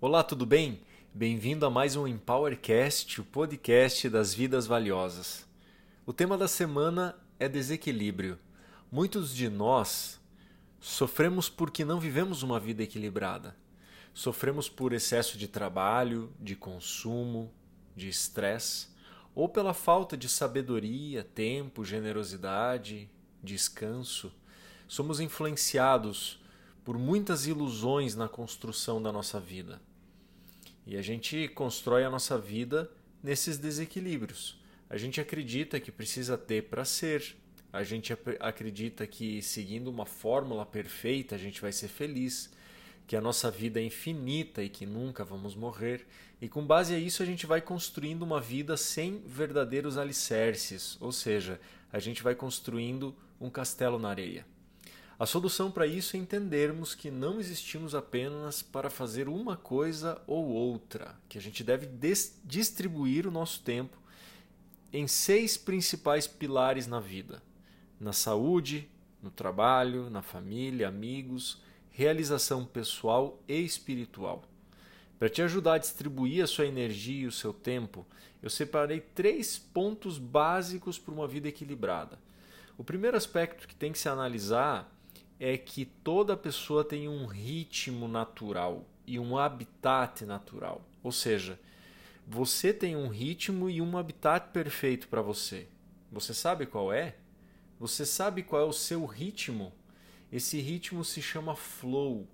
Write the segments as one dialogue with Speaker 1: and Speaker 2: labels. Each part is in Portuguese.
Speaker 1: Olá, tudo bem? Bem-vindo a mais um Empowercast, o podcast das vidas valiosas. O tema da semana é desequilíbrio. Muitos de nós sofremos porque não vivemos uma vida equilibrada. Sofremos por excesso de trabalho, de consumo, de estresse, ou pela falta de sabedoria, tempo, generosidade, descanso. Somos influenciados por muitas ilusões na construção da nossa vida. E a gente constrói a nossa vida nesses desequilíbrios. A gente acredita que precisa ter para ser. A gente acredita que seguindo uma fórmula perfeita a gente vai ser feliz, que a nossa vida é infinita e que nunca vamos morrer. E com base a isso a gente vai construindo uma vida sem verdadeiros alicerces, ou seja, a gente vai construindo um castelo na areia. A solução para isso é entendermos que não existimos apenas para fazer uma coisa ou outra, que a gente deve distribuir o nosso tempo em seis principais pilares na vida: na saúde, no trabalho, na família, amigos, realização pessoal e espiritual. Para te ajudar a distribuir a sua energia e o seu tempo, eu separei três pontos básicos para uma vida equilibrada. O primeiro aspecto que tem que se analisar é que toda pessoa tem um ritmo natural e um habitat natural. Ou seja, você tem um ritmo e um habitat perfeito para você. Você sabe qual é? Você sabe qual é o seu ritmo? Esse ritmo se chama flow.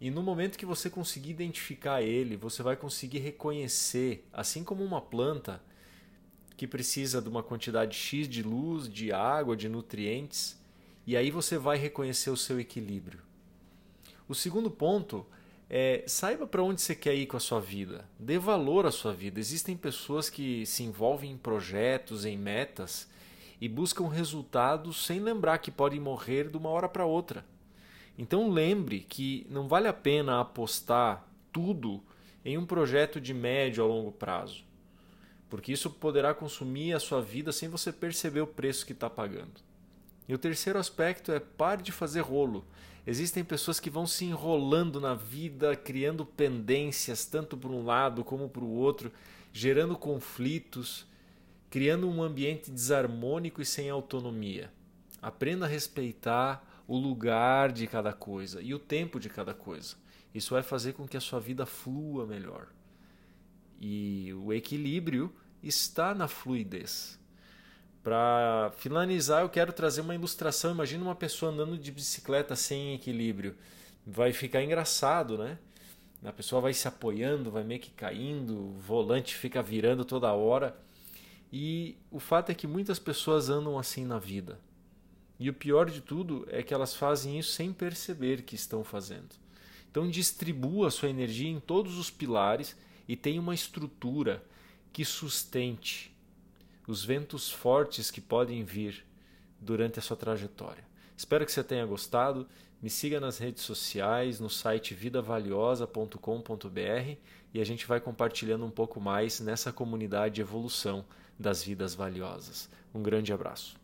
Speaker 1: E no momento que você conseguir identificar ele, você vai conseguir reconhecer, assim como uma planta que precisa de uma quantidade X de luz, de água, de nutrientes, e aí você vai reconhecer o seu equilíbrio. O segundo ponto é saiba para onde você quer ir com a sua vida. Dê valor à sua vida. Existem pessoas que se envolvem em projetos, em metas e buscam resultados sem lembrar que podem morrer de uma hora para outra. Então lembre que não vale a pena apostar tudo em um projeto de médio a longo prazo, porque isso poderá consumir a sua vida sem você perceber o preço que está pagando. E o terceiro aspecto é pare de fazer rolo. Existem pessoas que vão se enrolando na vida, criando pendências tanto para um lado como para o outro, gerando conflitos, criando um ambiente desarmônico e sem autonomia. Aprenda a respeitar o lugar de cada coisa e o tempo de cada coisa. Isso vai fazer com que a sua vida flua melhor. E o equilíbrio está na fluidez. Para finalizar, eu quero trazer uma ilustração. Imagina uma pessoa andando de bicicleta sem equilíbrio. Vai ficar engraçado, né? A pessoa vai se apoiando, vai meio que caindo, o volante fica virando toda hora. E o fato é que muitas pessoas andam assim na vida. E o pior de tudo é que elas fazem isso sem perceber que estão fazendo. Então distribua a sua energia em todos os pilares e tenha uma estrutura que sustente os ventos fortes que podem vir durante a sua trajetória. Espero que você tenha gostado. Me siga nas redes sociais, no site vidavaliosa.com.br e a gente vai compartilhando um pouco mais nessa comunidade de evolução das vidas valiosas. Um grande abraço.